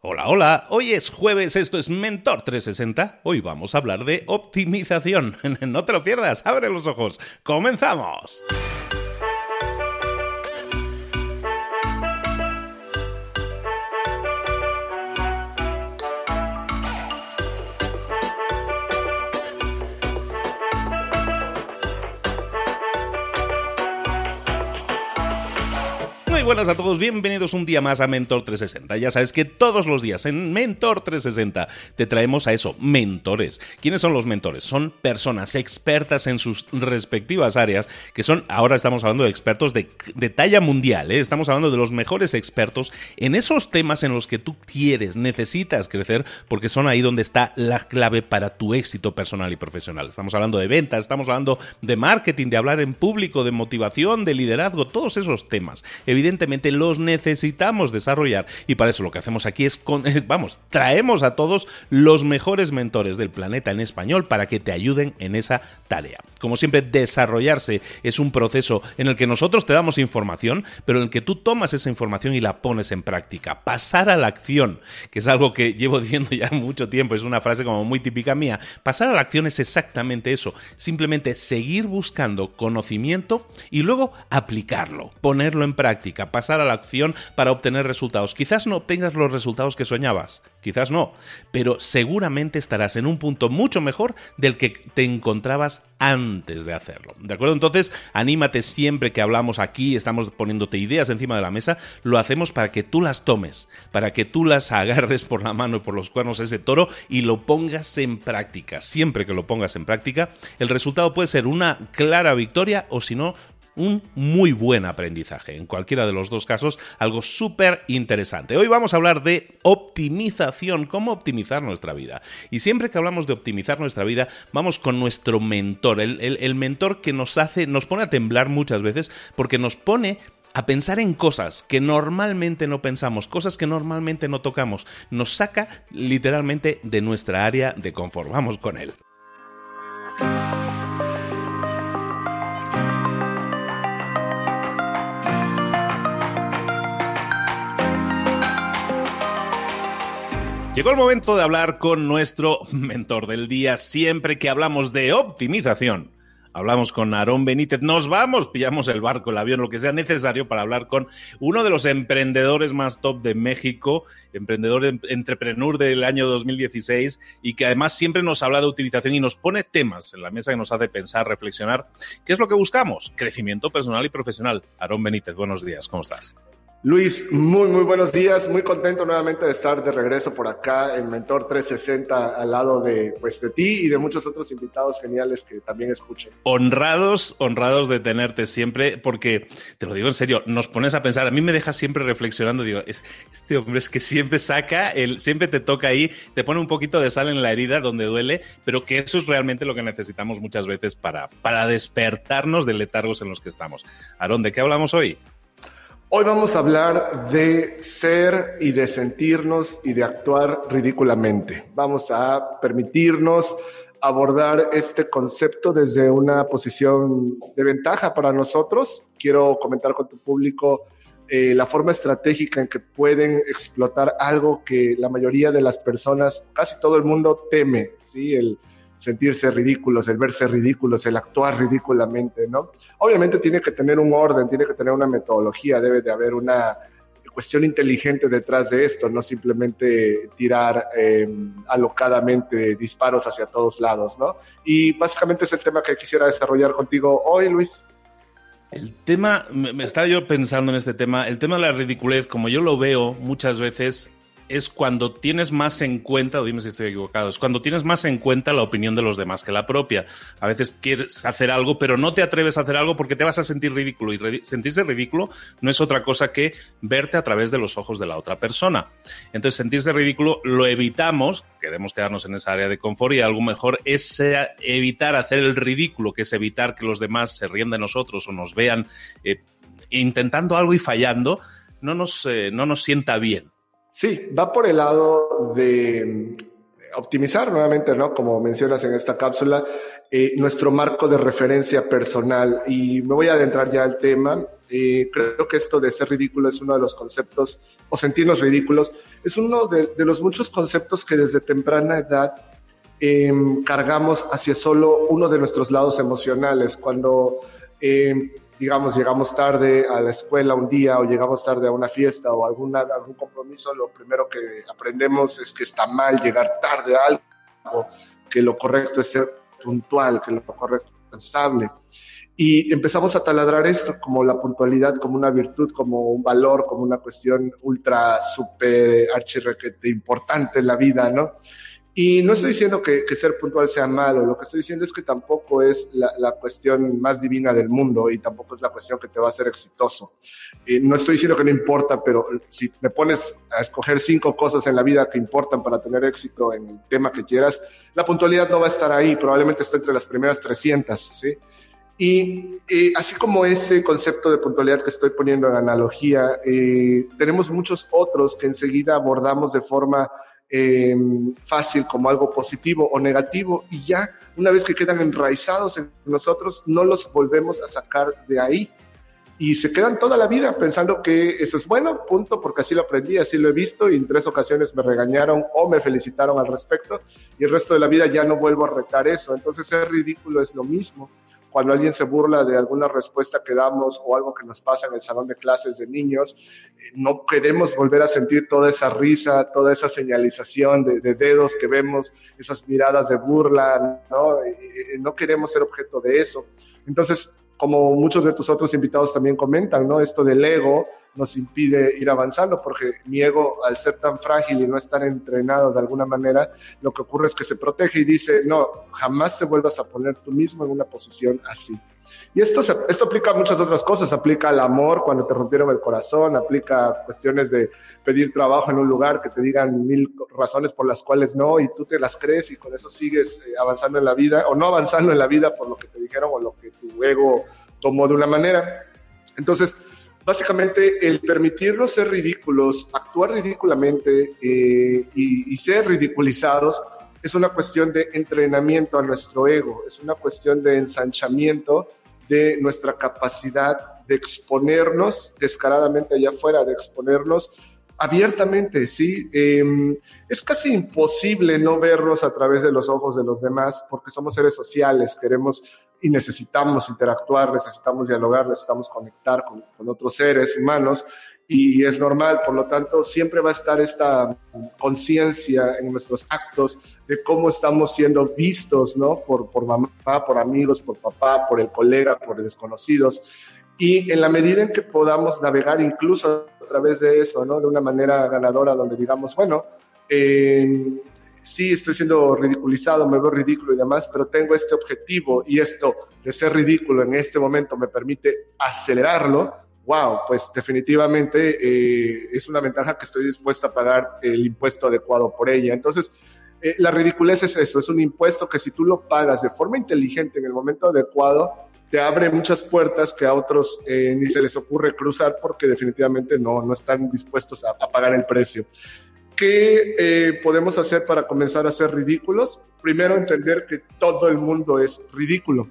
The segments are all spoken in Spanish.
Hola, hola, hoy es jueves, esto es Mentor 360, hoy vamos a hablar de optimización. No te lo pierdas, abre los ojos, comenzamos. Buenas a todos, bienvenidos un día más a Mentor 360. Ya sabes que todos los días en Mentor 360 te traemos a eso, mentores. ¿Quiénes son los mentores? Son personas expertas en sus respectivas áreas, que son, ahora estamos hablando de expertos de, talla mundial, ¿eh? estamos hablando de los mejores expertos en esos temas en los que tú quieres, necesitas crecer, porque son ahí donde está la clave para tu éxito personal y profesional. Estamos hablando de ventas, estamos hablando de marketing, de hablar en público, de motivación, de liderazgo, todos esos temas. Evidentemente, los necesitamos desarrollar y para eso lo que hacemos aquí es, vamos, traemos a todos los mejores mentores del planeta en español para que te ayuden en esa tarea. Como siempre, desarrollarse es un proceso en el que nosotros te damos información, pero en el que tú tomas esa información y la pones en práctica. Pasar a la acción, que es algo que llevo diciendo ya mucho tiempo, es una frase como muy típica mía. Pasar a la acción es exactamente eso, simplemente seguir buscando conocimiento y luego aplicarlo, ponerlo en práctica pasar a la acción para obtener resultados. Quizás no obtengas los resultados que soñabas, quizás no, pero seguramente estarás en un punto mucho mejor del que te encontrabas antes de hacerlo. ¿De acuerdo? Entonces, anímate siempre que hablamos aquí, estamos poniéndote ideas encima de la mesa, lo hacemos para que tú las tomes, para que tú las agarres por la mano y por los cuernos ese toro y lo pongas en práctica. Siempre que lo pongas en práctica, el resultado puede ser una clara victoria o si no, un muy buen aprendizaje. En cualquiera de los dos casos, algo súper interesante. Hoy vamos a hablar de optimización, cómo optimizar nuestra vida. Y siempre que hablamos de optimizar nuestra vida, vamos con nuestro mentor, el, el mentor que nos hace, nos pone a temblar muchas veces porque nos pone a pensar en cosas que normalmente no pensamos, cosas que normalmente no tocamos. Nos saca literalmente de nuestra área de confort. Vamos con él. Llegó el momento de hablar con nuestro mentor del día. Siempre que hablamos de optimización, hablamos con Aarón Benítez. Nos vamos, pillamos el barco, el avión, lo que sea necesario para hablar con uno de los emprendedores más top de México, emprendedor entrepreneur del año 2016 y que además siempre nos habla de utilización y nos pone temas en la mesa que nos hace pensar, reflexionar. ¿Qué es lo que buscamos? Crecimiento personal y profesional. Aarón Benítez, buenos días, ¿cómo estás? Luis, muy, muy buenos días. Muy contento nuevamente de estar de regreso por acá en Mentor 360 al lado de, pues, de ti y de muchos otros invitados geniales que también escucho. Honrados, honrados de tenerte siempre, porque te lo digo en serio, nos pones a pensar, a mí me dejas siempre reflexionando, digo, este hombre es que siempre saca, el, siempre te toca ahí, te pone un poquito de sal en la herida donde duele, pero que eso es realmente lo que necesitamos muchas veces para, para despertarnos de letargos en los que estamos. Aarón, ¿de qué hablamos hoy? Hoy vamos a hablar de ser y de sentirnos y de actuar ridículamente. Vamos a permitirnos abordar este concepto desde una posición de ventaja para nosotros. Quiero comentar con tu público eh, la forma estratégica en que pueden explotar algo que la mayoría de las personas, casi todo el mundo teme, ¿sí? El, sentirse ridículos, el verse ridículos, el actuar ridículamente, ¿no? Obviamente tiene que tener un orden, tiene que tener una metodología, debe de haber una cuestión inteligente detrás de esto, no simplemente tirar em, alocadamente disparos hacia todos lados, ¿no? Y básicamente es el tema que quisiera desarrollar contigo hoy, Luis. El tema, me estaba yo pensando en este tema, el tema de la ridiculez, como yo lo veo muchas veces, es cuando tienes más en cuenta, o dime si estoy equivocado, es cuando tienes más en cuenta la opinión de los demás que la propia. A veces quieres hacer algo, pero no te atreves a hacer algo porque te vas a sentir ridículo. Y sentirse ridículo no es otra cosa que verte a través de los ojos de la otra persona. Entonces, sentirse ridículo lo evitamos, queremos quedarnos en esa área de confort y algo mejor es evitar hacer el ridículo, que es evitar que los demás se ríen de nosotros o nos vean eh, intentando algo y fallando, no nos, eh, no nos sienta bien. Sí, va por el lado de optimizar nuevamente, ¿no? Como mencionas en esta cápsula, eh, nuestro marco de referencia personal. Y me voy a adentrar ya al tema. Eh, creo que esto de ser ridículo es uno de los conceptos, o sentirnos ridículos, es uno de, los muchos conceptos que desde temprana edad em, cargamos hacia solo uno de nuestros lados emocionales. Cuando, em, digamos, llegamos tarde a la escuela un día o llegamos tarde a una fiesta o alguna, algún compromiso, lo primero que aprendemos es que está mal llegar tarde a algo, que lo correcto es ser puntual, que lo correcto es pensable. Y empezamos a taladrar esto como la puntualidad, como una virtud, como un valor, como una cuestión ultra, súper, archirrequete importante en la vida, ¿no? Y no estoy diciendo que, ser puntual sea malo, lo que estoy diciendo es que tampoco es la, cuestión más divina del mundo y tampoco es la cuestión que te va a hacer exitoso. Y no estoy diciendo que no importa, pero si me pones a escoger cinco cosas en la vida que importan para tener éxito en el tema que quieras, la puntualidad no va a estar ahí, probablemente está entre las primeras 300, ¿sí? Y así como ese concepto de puntualidad que estoy poniendo en analogía, eh, tenemos muchos otros que enseguida abordamos de forma em, fácil como algo positivo o negativo y ya una vez que quedan enraizados en nosotros, no los volvemos a sacar de ahí y se quedan toda la vida pensando que eso es bueno, punto, porque así lo aprendí, así lo he visto y en tres ocasiones me regañaron o me felicitaron al respecto y el resto de la vida ya no vuelvo a retar eso. Entonces es ridículo, es lo mismo cuando alguien se burla de alguna respuesta que damos o algo que nos pasa en el salón de clases de niños, eh, no queremos volver a sentir toda esa risa, toda esa señalización de, dedos que vemos, esas miradas de burla, ¿no? Eh, eh, no queremos ser objeto de eso. Entonces, como muchos de tus otros invitados también comentan, ¿no? Esto del ego, nos impide ir avanzando, porque mi ego, al ser tan frágil y no estar entrenado de alguna manera, lo que ocurre es que se protege y dice, no, jamás te vuelvas a poner tú mismo en una posición así. Y esto, esto aplica a muchas otras cosas, aplica al amor cuando te rompieron el corazón, aplica a cuestiones de pedir trabajo en un lugar que te digan mil razones por las cuales no y tú te las crees y con eso sigues eh, avanzando en la vida o no avanzando en la vida por lo que te dijeron o lo que tu ego tomó de una manera. Entonces, básicamente el permitirnos ser ridículos, actuar ridículamente eh, y, ser ridiculizados es una cuestión de entrenamiento a nuestro ego, es una cuestión de ensanchamiento de nuestra capacidad de exponernos descaradamente allá afuera, de exponernos abiertamente, ¿sí? Em, es casi imposible no vernos a través de los ojos de los demás porque somos seres sociales, queremos y necesitamos interactuar, necesitamos dialogar, necesitamos conectar con, con otros seres humanos y es normal, por lo tanto, siempre va a estar esta conciencia en nuestros actos de cómo estamos siendo vistos, ¿no? Por, por mamá, por amigos, por papá, por el colega, por desconocidos. Y en la medida en que podamos navegar incluso a través de eso, ¿no? De una manera ganadora, donde digamos, bueno, eh, sí estoy siendo ridiculizado, me veo ridículo y demás, pero tengo este objetivo y esto de ser ridículo en este momento me permite acelerarlo, wow, pues definitivamente eh, es una ventaja que estoy dispuesta a pagar el impuesto adecuado por ella. Entonces, eh, la ridiculez es eso, es un impuesto que si tú lo pagas de forma inteligente en el momento adecuado, te abre muchas puertas que a otros eh, ni se les ocurre cruzar porque definitivamente no, no están dispuestos a, a pagar el precio. ¿Qué eh, podemos hacer para comenzar a ser ridículos? Primero, entender que todo el mundo es ridículo.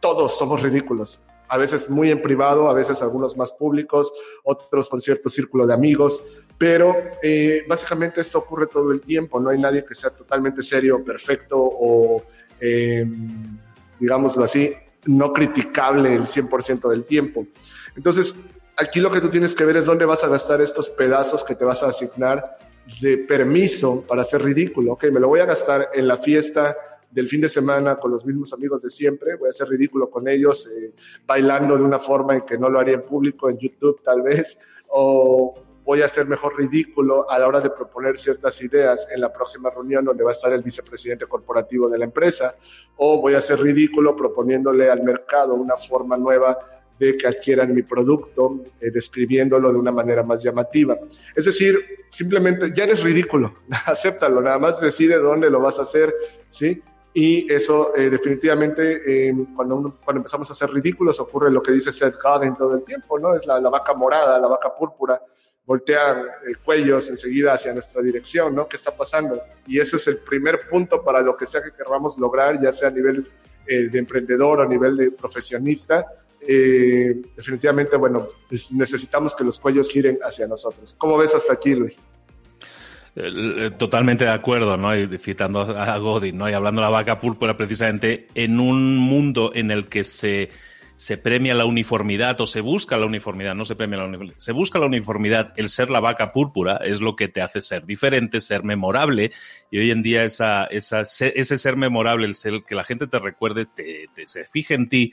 Todos somos ridículos. A veces muy en privado, a veces algunos más públicos, otros con cierto círculo de amigos. Pero eh, básicamente esto ocurre todo el tiempo. No hay nadie que sea totalmente serio, perfecto o, em, digámoslo así, no criticable el 100% del tiempo. Entonces, aquí lo que tú tienes que ver es dónde vas a gastar estos pedazos que te vas a asignar de permiso para ser ridículo. Ok, me lo voy a gastar en la fiesta del fin de semana con los mismos amigos de siempre, voy a ser ridículo con ellos, eh, bailando de una forma en que no lo haría en público, en YouTube tal vez, o voy a ser mejor ridículo a la hora de proponer ciertas ideas en la próxima reunión donde va a estar el vicepresidente corporativo de la empresa, o voy a ser ridículo proponiéndole al mercado una forma nueva de que adquieran mi producto, eh, describiéndolo de una manera más llamativa. Es decir, simplemente ya eres ridículo, acéptalo, nada más decide dónde lo vas a hacer, ¿sí? Y eso eh, definitivamente, em, cuando, cuando empezamos a ser ridículos, ocurre lo que dice Seth Godin todo el tiempo, ¿no? Es la, la vaca morada, la vaca púrpura, voltean eh, cuellos enseguida hacia nuestra dirección, ¿no? ¿Qué está pasando? Y ese es el primer punto para lo que sea que queramos lograr, ya sea a nivel de emprendedor o a nivel de profesionista, eh, definitivamente, bueno, necesitamos que los cuellos giren hacia nosotros. ¿Cómo ves hasta aquí, Luis? Totalmente de acuerdo, ¿no? Y citando a Godin, ¿no? Y hablando de la vaca púrpura, precisamente en un mundo en el que se se premia la uniformidad o se busca la uniformidad, no se premia la uniformidad, se busca la uniformidad, el ser la vaca púrpura es lo que te hace ser diferente, ser memorable, y hoy en día esa, esa, ese ser memorable, el ser que la gente te recuerde, te, te se fije en ti,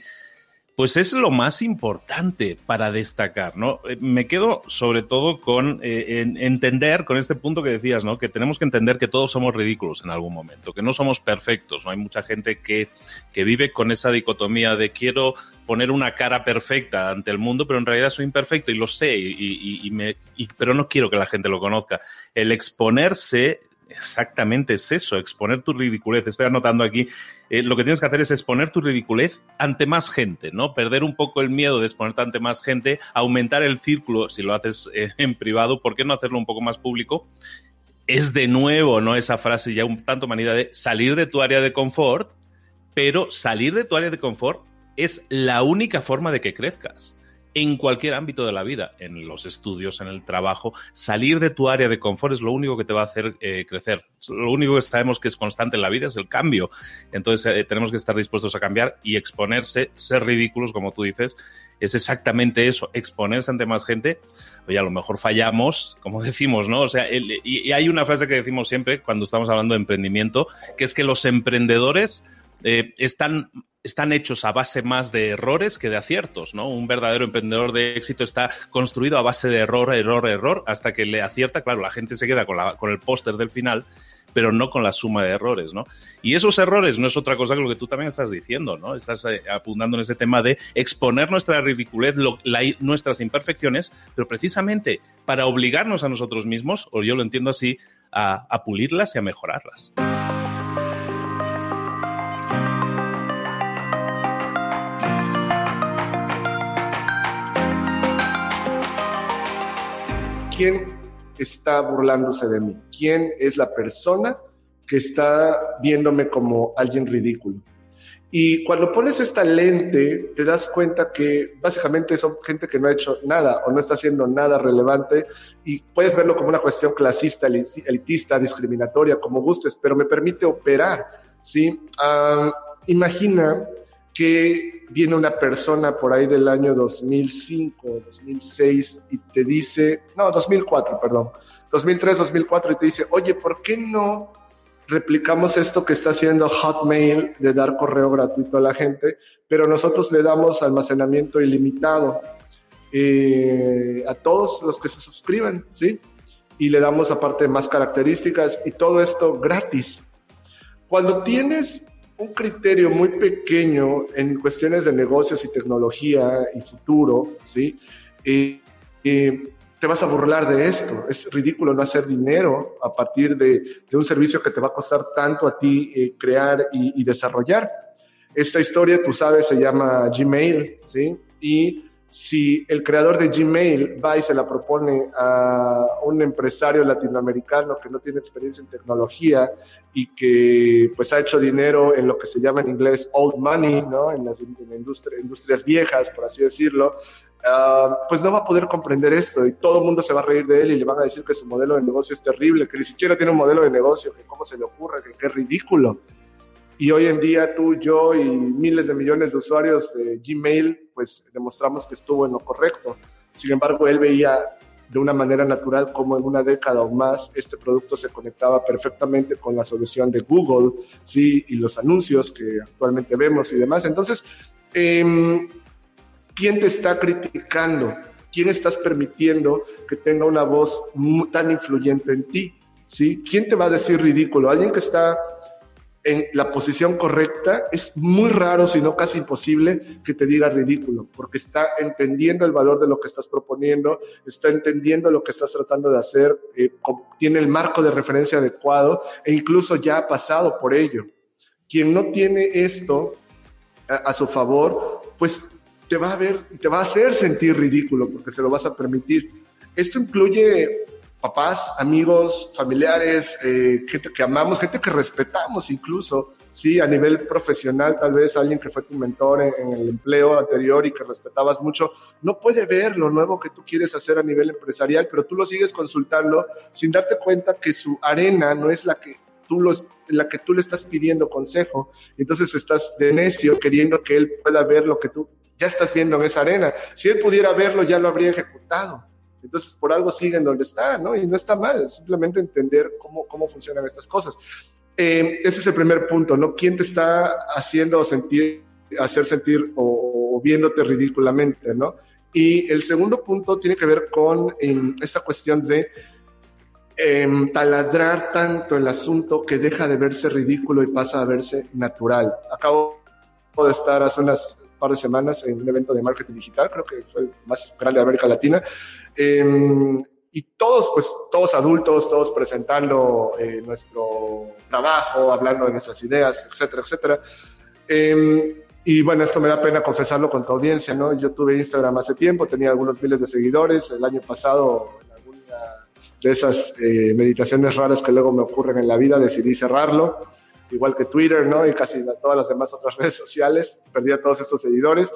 pues es lo más importante para destacar, ¿no? Eh, me quedo sobre todo con eh, entender, con este punto que decías, ¿no? Que tenemos que entender que todos somos ridículos en algún momento, que no somos perfectos, ¿no? Hay mucha gente que, que vive con esa dicotomía de quiero poner una cara perfecta ante el mundo, pero en realidad soy imperfecto y lo sé, y, me, pero no quiero que la gente lo conozca. El exponerse exactamente es eso, exponer tu ridiculez. Estoy anotando aquí, eh, lo que tienes que hacer es exponer tu ridiculez ante más gente, ¿no? Perder un poco el miedo de exponerte ante más gente, aumentar el círculo si lo haces eh, en privado, ¿por qué no hacerlo un poco más público? Es de nuevo, ¿no? Esa frase ya un tanto manida de salir de tu área de confort, pero salir de tu área de confort es la única forma de que crezcas en cualquier ámbito de la vida, en los estudios, en el trabajo, salir de tu área de confort es lo único que te va a hacer eh, crecer. Lo único que sabemos que es constante en la vida es el cambio. Entonces eh, tenemos que estar dispuestos a cambiar y exponerse, ser ridículos, como tú dices, es exactamente eso, exponerse ante más gente. Oye, a lo mejor fallamos, como decimos, ¿no? O sea, y, hay una frase que decimos siempre cuando estamos hablando de emprendimiento, que es que los emprendedores eh, están están hechos a base más de errores que de aciertos, ¿no? Un verdadero emprendedor de éxito está construido a base de error, error, error, hasta que le acierta. Claro, la gente se queda con, el póster del final, pero no con la suma de errores, ¿no? Y esos errores no es otra cosa que lo que tú también estás diciendo, ¿no? Estás eh, apuntando en ese tema de exponer nuestra ridiculez, nuestras imperfecciones, pero precisamente para obligarnos a nosotros mismos, o yo lo entiendo así, a pulirlas y a mejorarlas. Quién está burlándose de mí, quién es la persona que está viéndome como alguien ridículo. Y cuando pones esta lente, te das cuenta que básicamente son gente que no ha hecho nada o no está haciendo nada relevante y puedes verlo como una cuestión clasista, elitista, discriminatoria, como gustes, pero me permite operar, ¿sí? Ah, imagina que viene una persona por ahí del año 2005, 2006 y te dice, no, 2004, perdón, 2003, 2004 y te dice, oye, ¿por qué no replicamos esto que está haciendo Hotmail de dar correo gratuito a la gente, pero nosotros le damos almacenamiento ilimitado eh, a todos los que se suscriban, ¿sí? Y le damos aparte más características y todo esto gratis. Cuando tienes un criterio muy pequeño en cuestiones de negocios y tecnología y futuro, ¿sí? Eh, eh, te vas a burlar de esto. Es ridículo no hacer dinero a partir de, un servicio que te va a costar tanto a ti eh, crear y, y, desarrollar. Esta historia, tú sabes, se llama Gmail, ¿sí? Y si el creador de Gmail va y se la propone a un empresario latinoamericano que no tiene experiencia en tecnología y que pues ha hecho dinero en lo que se llama en inglés old money, ¿no? En las industrias viejas, por así decirlo, ah, pues no va a poder comprender esto y todo el mundo se va a reír de él y le van a decir que su modelo de negocio es terrible, que ni siquiera tiene un modelo de negocio, que cómo se le ocurre, que qué ridículo. Y hoy en día tú, yo y miles de millones de usuarios de Gmail, pues demostramos que estuvo en lo correcto. Sin embargo, él veía de una manera natural como en una década o más este producto se conectaba perfectamente con la solución de Google, sí, y los anuncios que actualmente vemos y demás. Entonces, eh, ¿quién te está criticando? ¿Quién estás permitiendo que tenga una voz tan influyente en ti? ¿Sí? ¿Quién te va a decir ridículo? Alguien que está en la posición correcta, es muy raro, si no casi imposible, que te diga ridículo, porque está entendiendo el valor de lo que estás proponiendo, está entendiendo lo que estás tratando de hacer, eh, tiene el marco de referencia adecuado e incluso ya ha pasado por ello. Quien no tiene esto a, a su favor, pues te va a ver, te va a hacer sentir ridículo porque se lo vas a permitir. Esto incluye papás, amigos, familiares, eh, gente que amamos, gente que respetamos incluso, sí, a nivel profesional, tal vez alguien que fue tu mentor en, el empleo anterior y que respetabas mucho, no puede ver lo nuevo que tú quieres hacer a nivel empresarial, pero tú lo sigues consultando sin darte cuenta que su arena no es la que tú la que tú le estás pidiendo consejo. Entonces estás de necio queriendo que él pueda ver lo que tú ya estás viendo en esa arena. Si él pudiera verlo, ya lo habría ejecutado. Entonces, por algo siguen donde está, ¿no? Y no está mal, simplemente entender cómo, cómo funcionan estas cosas. Eh, ese es el primer punto, ¿no? ¿Quién te está haciendo sentir, hacer sentir o, viéndote ridículamente, ¿no? Y el segundo punto tiene que ver con eh, esta cuestión de em, taladrar tanto el asunto que deja de verse ridículo y pasa a verse natural. Acabo de estar hace unas par de semanas en un evento de marketing digital, creo que fue el más grande de América Latina. Em, y todos, pues, todos adultos, todos presentando eh, nuestro trabajo, hablando de nuestras ideas, etcétera, etcétera. Em, y bueno, esto me da pena confesarlo con tu audiencia, ¿no? Yo tuve Instagram hace tiempo, tenía algunos miles de seguidores. El año pasado, en alguna de esas eh, meditaciones raras que luego me ocurren en la vida, decidí cerrarlo igual que Twitter, ¿no? Y casi todas las demás otras redes sociales, perdí a todos estos seguidores.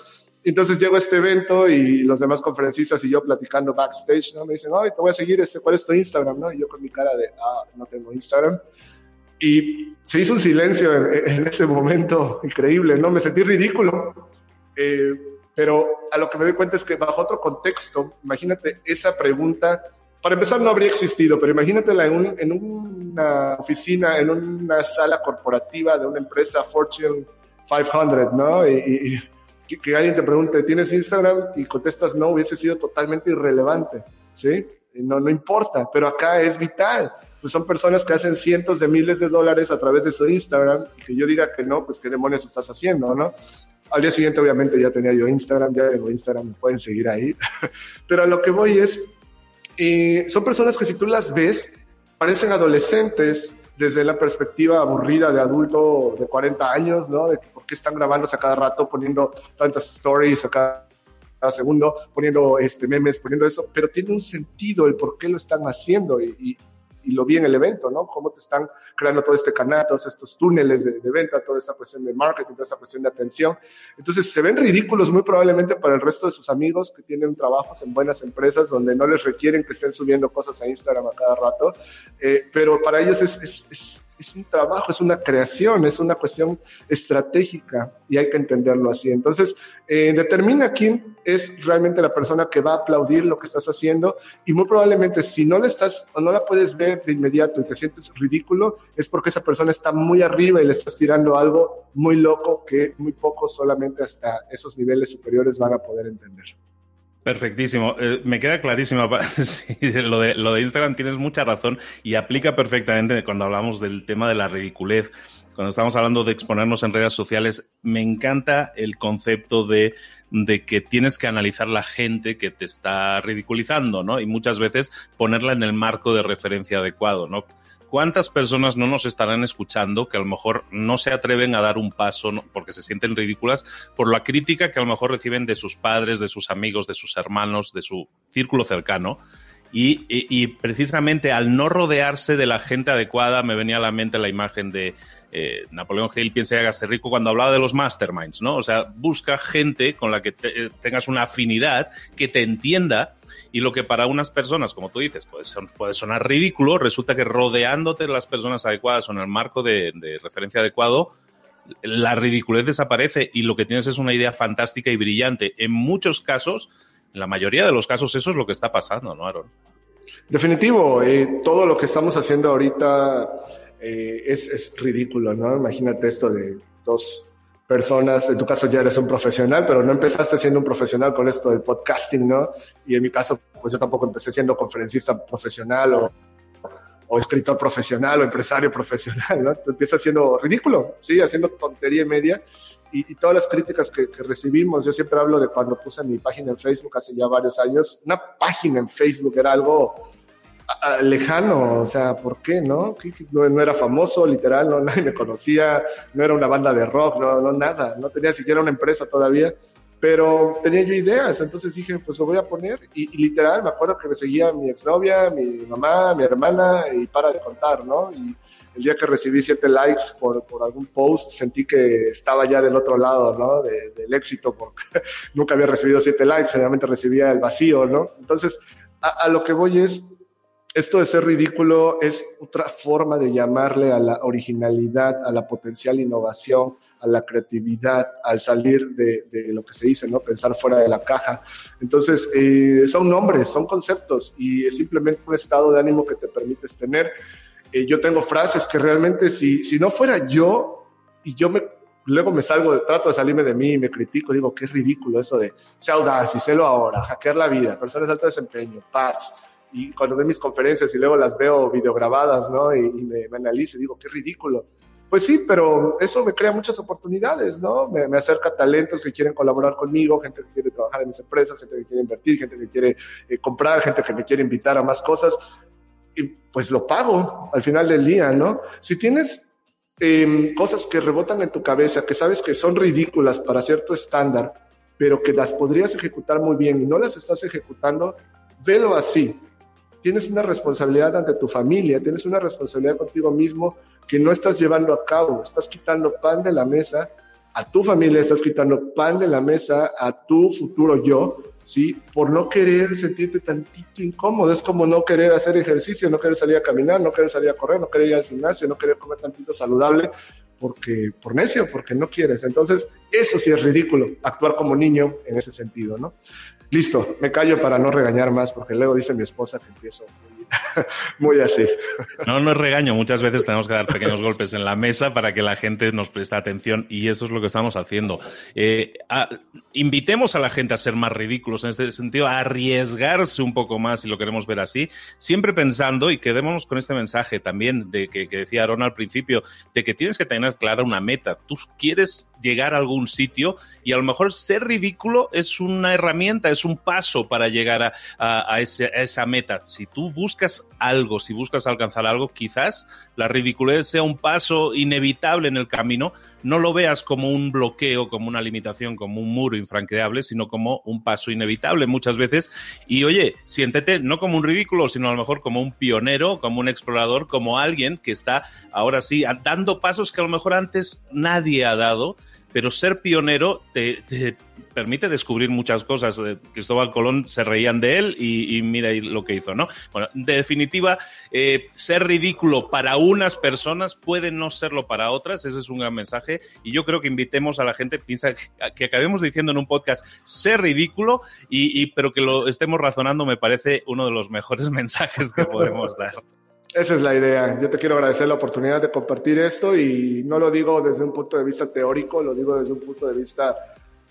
Entonces llego a este evento y los demás conferencistas y yo platicando backstage, ¿no? Me dicen, ay, te voy a seguir, este, ¿cuál es tu Instagram, no? Y yo con mi cara de, ah, no tengo Instagram. Y se hizo un silencio en, ese momento increíble, ¿no? Me sentí ridículo. Eh, pero a lo que me doy cuenta es que bajo otro contexto, imagínate esa pregunta para empezar, no habría existido, pero imagínatela en, en una oficina, en una sala corporativa de una empresa Fortune 500, ¿no? Y, que, alguien te pregunte, ¿tienes Instagram? Y contestas no, hubiese sido totalmente irrelevante, ¿sí? no, no importa, pero acá es vital. Pues son personas que hacen cientos de miles de dólares a través de su Instagram. Que yo diga que no, pues qué demonios estás haciendo, ¿no? Al día siguiente, obviamente, ya tenía yo Instagram, ya tengo Instagram, me pueden seguir ahí. Pero a lo que voy es, y son personas que si tú las ves, parecen adolescentes desde la perspectiva aburrida de adulto de 40 años, ¿no? De por qué están grabándose a cada rato, poniendo tantas stories a cada, segundo, poniendo este, memes, poniendo eso, pero tiene un sentido el por qué lo están haciendo y, y lo vi en el evento, ¿no? Cómo te están creando todo este canal, todos estos túneles de, venta, toda esa cuestión de marketing, toda esa cuestión de atención. Entonces se ven ridículos muy probablemente para el resto de sus amigos que tienen trabajos en buenas empresas donde no les requieren que estén subiendo cosas a Instagram a cada rato, eh, pero para ellos es, es es un trabajo, es una creación, es una cuestión estratégica y hay que entenderlo así. Entonces, eh, determina quién es realmente la persona que va a aplaudir lo que estás haciendo y muy probablemente si no le estás o no la puedes ver de inmediato y te sientes ridículo, es porque esa persona está muy arriba y le estás tirando algo muy loco que muy pocos solamente hasta esos niveles superiores van a poder entender. Perfectísimo. Eh, me queda clarísimo. lo, de, lo de Instagram tienes mucha razón y aplica perfectamente cuando hablamos del tema de la ridiculez. Cuando estamos hablando de exponernos en redes sociales, me encanta el concepto de, de que tienes que analizar la gente que te está ridiculizando, ¿no? Y muchas veces ponerla en el marco de referencia adecuado, ¿no? ¿Cuántas personas no nos estarán escuchando que a lo mejor no se atreven a dar un paso porque se sienten ridículas por la crítica que a lo mejor reciben de sus padres, de sus amigos, de sus hermanos, de su círculo cercano? Y, precisamente al no rodearse de la gente adecuada, me venía a la mente la imagen de eh, Napoleón Hill, piensa y hágase rico, cuando hablaba de los masterminds, ¿no? O sea, busca gente con la que eh, tengas una afinidad, que te entienda, y lo que para unas personas, como tú dices, puede, sonar ridículo, resulta que rodeándote de las personas adecuadas o en el marco de, de referencia adecuado, la ridiculez desaparece y lo que tienes es una idea fantástica y brillante. En muchos casos, en la mayoría de los casos, eso es lo que está pasando, ¿no, Aaron? Definitivo, eh, todo lo que estamos haciendo ahorita eh, es, es, ridículo, ¿no? Imagínate esto de dos personas, en tu caso ya eres un profesional, pero no empezaste siendo un profesional con esto del podcasting, ¿no? Y en mi caso, pues yo tampoco empecé siendo conferencista profesional o, o escritor profesional o empresario profesional, ¿no? Tú empiezas siendo ridículo, ¿sí? Haciendo tontería y media y, todas las críticas que, recibimos, yo siempre hablo de cuando puse mi página en Facebook hace ya varios años, una página en Facebook era algo lejano, o sea, ¿por qué, no? no? era famoso, literal, no, nadie me conocía, no era una banda de rock, no, no nada, no tenía siquiera una empresa todavía, pero tenía yo ideas, entonces dije, pues lo voy a poner, y, literal, me acuerdo que me seguía mi exnovia, mi mamá, mi hermana, y para de contar, ¿no? Y el día que recibí siete likes por, por algún post, sentí que estaba ya del otro lado, ¿no? del éxito, porque nunca había recibido siete likes, generalmente recibía el vacío, ¿no? Entonces, a, lo que voy es, esto de ser ridículo es otra forma de llamarle a la originalidad, a la potencial innovación, a la creatividad, al salir de, de, lo que se dice, ¿no? Pensar fuera de la caja. Entonces, eh, son nombres, son conceptos y es simplemente un estado de ánimo que te permites tener. Eh, yo tengo frases que realmente si, si no fuera yo y yo me luego me salgo, trato de salirme de mí y me critico, digo, qué ridículo eso de sea audaz y sélo ahora, hackear la vida, personas de alto desempeño, PATS. Y cuando veo mis conferencias y luego las veo videograbadas, ¿no? Y, y me, me digo, qué ridículo. Pues sí, pero eso me crea muchas oportunidades, ¿no? Me, me, acerca talentos que quieren colaborar conmigo, gente que quiere trabajar en mis empresas, gente que quiere invertir, gente que quiere eh, comprar, gente que me quiere invitar a más cosas. Y pues lo pago al final del día, ¿no? Si tienes eh, cosas que rebotan en tu cabeza, que sabes que son ridículas para cierto estándar, pero que las podrías ejecutar muy bien y no las estás ejecutando, velo así tienes una responsabilidad ante tu familia, tienes una responsabilidad contigo mismo que no estás llevando a cabo, estás quitando pan de la mesa a tu familia, estás quitando pan de la mesa a tu futuro yo, ¿sí? Por no querer sentirte tantito incómodo, es como no querer hacer ejercicio, no querer salir a caminar, no querer salir a correr, no querer ir al gimnasio, no querer comer tantito saludable, porque por necio, porque no quieres. Entonces, eso sí es ridículo, actuar como niño en ese sentido, ¿no? Listo, me callo para no regañar más, porque luego dice mi esposa que empiezo muy, así. No, no es regaño. Muchas veces tenemos que dar pequeños golpes en la mesa para que la gente nos preste atención y eso es lo que estamos haciendo. Eh, invitemos a la gente a ser más ridículos en este sentido, a arriesgarse un poco más si lo queremos ver así, siempre pensando y quedémonos con este mensaje también de que, decía Aaron al principio, de que tienes que tener clara una meta. Tú quieres llegar a algún sitio y a lo mejor ser ridículo es una herramienta, es un paso para llegar a, a, esa meta. Si tú buscas algo, si buscas alcanzar algo, quizás la ridiculez sea un paso inevitable en el camino, no lo veas como un bloqueo, como una limitación, como un muro infranqueable, sino como un paso inevitable muchas veces. Y oye, siéntete no como un ridículo, sino a lo mejor como un pionero, como un explorador, como alguien que está ahora sí dando pasos que a lo mejor antes nadie ha dado pero ser pionero te, te, permite descubrir muchas cosas. Eh, Cristóbal Colón se reían de él y, y mira lo que hizo, ¿no? Bueno, en definitiva, eh, ser ridículo para unas personas puede no serlo para otras, ese es un gran mensaje y yo creo que invitemos a la gente, piensa que, acabemos diciendo en un podcast, ser ridículo, y, pero que lo estemos razonando me parece uno de los mejores mensajes que podemos dar. Esa es la idea. Yo te quiero agradecer la oportunidad de compartir esto y no lo digo desde un punto de vista teórico, lo digo desde un punto de vista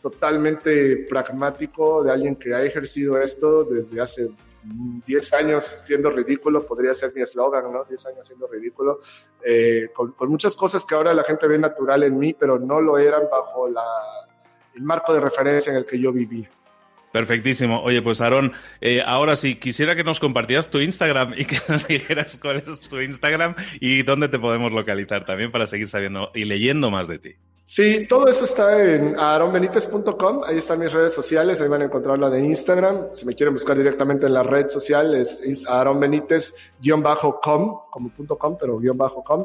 totalmente pragmático de alguien que ha ejercido esto desde hace 10 años siendo ridículo, podría ser mi eslogan, ¿no? 10 años siendo ridículo, eh, con, con, muchas cosas que ahora la gente ve natural en mí, pero no lo eran bajo la, el marco de referencia en el que yo vivía. Perfectísimo. Oye, pues Aarón, eh, ahora sí, quisiera que nos compartieras tu Instagram y que nos dijeras cuál es tu Instagram y dónde te podemos localizar también para seguir sabiendo y leyendo más de ti. Sí, todo eso está en aaronbenites.com, ahí están mis redes sociales, ahí van a encontrar la de Instagram, si me quieren buscar directamente en la red social es, es aaronbenites-com, como punto .com, pero guion bajo .com,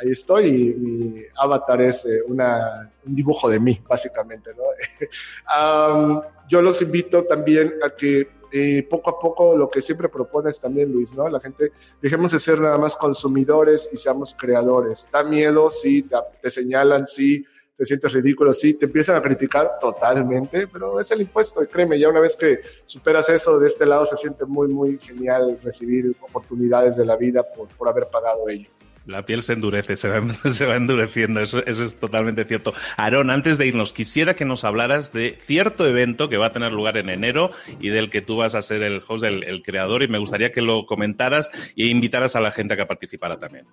ahí estoy y mi avatar es eh, una, un dibujo de mí, básicamente. ¿no? um, yo los invito también a que eh, poco a poco lo que siempre propones también, Luis, ¿no? La gente, dejemos de ser nada más consumidores y seamos creadores. Da miedo, sí, te, señalan, sí, te sientes ridículo, sí, te empiezan a criticar totalmente, pero es el impuesto y créeme, ya una vez que superas eso, de este lado se siente muy, muy genial recibir oportunidades de la vida por, por haber pagado ello. La piel se endurece, se va, se va endureciendo, eso, eso, es totalmente cierto. Aarón, antes de irnos, quisiera que nos hablaras de cierto evento que va a tener lugar en enero y del que tú vas a ser el host, el, creador, y me gustaría que lo comentaras e invitaras a la gente a que participara también.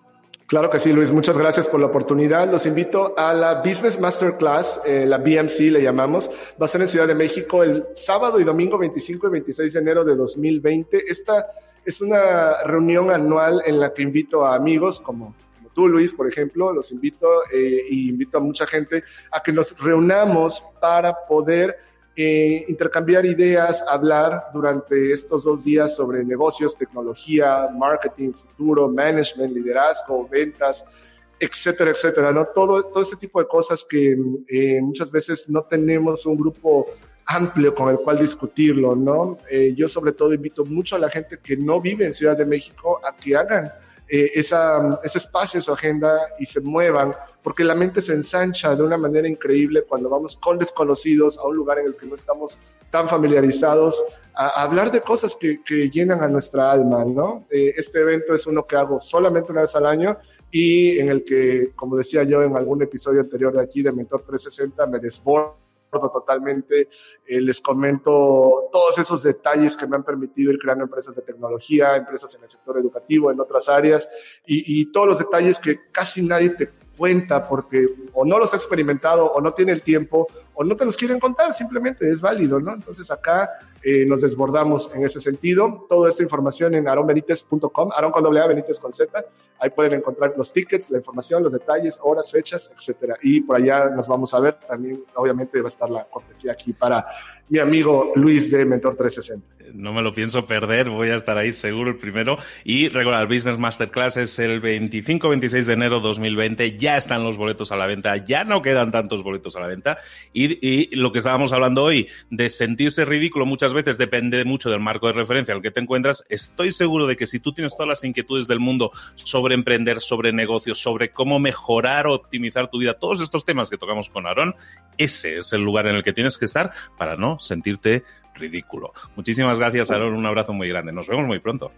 Claro que sí, Luis. Muchas gracias por la oportunidad. Los invito a la Business Masterclass, eh, la BMC le llamamos. Va a ser en Ciudad de México el sábado y domingo 25 y 26 de enero de 2020. Esta es una reunión anual en la que invito a amigos como, tú, Luis, por ejemplo, los invito eh, y invito a mucha gente a que nos reunamos para poder eh, intercambiar ideas, hablar durante estos dos días sobre negocios, tecnología, marketing, futuro, management, liderazgo, ventas, etcétera, etcétera, ¿no? Todo, todo este tipo de cosas que eh, muchas veces no tenemos un grupo amplio con el cual discutirlo, ¿no? Eh, yo sobre todo invito mucho a la gente que no vive en Ciudad de México a que hagan eh, esa, ese espacio en su agenda y se muevan, porque la mente se ensancha de una manera increíble cuando vamos con desconocidos a un lugar en el que no estamos tan familiarizados, a, hablar de cosas que, que, llenan a nuestra alma, ¿no? Eh, este evento es uno que hago solamente una vez al año y en el que, como decía yo en algún episodio anterior de aquí de Mentor 360, me desbordo totalmente. Eh, les comento todos esos detalles que me han permitido ir creando empresas de tecnología, empresas en el sector educativo, en otras áreas, y, y todos los detalles que casi nadie te cuenta porque o no los ha experimentado o no tiene el tiempo o no te los quieren contar, simplemente es válido, ¿no? Entonces acá eh, nos desbordamos en ese sentido. Toda esta información en aronbenitez.com, aron con doble A, Benítez con Z. Ahí pueden encontrar los tickets, la información, los detalles, horas, fechas, etcétera. Y por allá nos vamos a ver. También, obviamente, va a estar la cortesía aquí para mi amigo Luis de Mentor 360. No me lo pienso perder, voy a estar ahí seguro el primero. Y el Business Masterclass es el 25-26 de enero 2020. Ya están los boletos a la venta, ya no quedan tantos boletos a la venta. Y, lo que estábamos hablando hoy, de sentirse ridículo, muchas veces depende mucho del marco de referencia al que te encuentras. Estoy seguro de que si tú tienes todas las inquietudes del mundo sobre emprender, sobre negocios, sobre cómo mejorar o optimizar tu vida, todos estos temas que tocamos con Aarón, ese es el lugar en el que tienes que estar para no sentirte ridículo. Muchísimas gracias, Aaron. Un abrazo muy grande. Nos vemos muy pronto.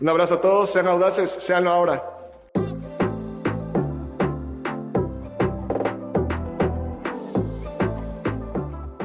Un abrazo a todos. Sean audaces, sean ahora.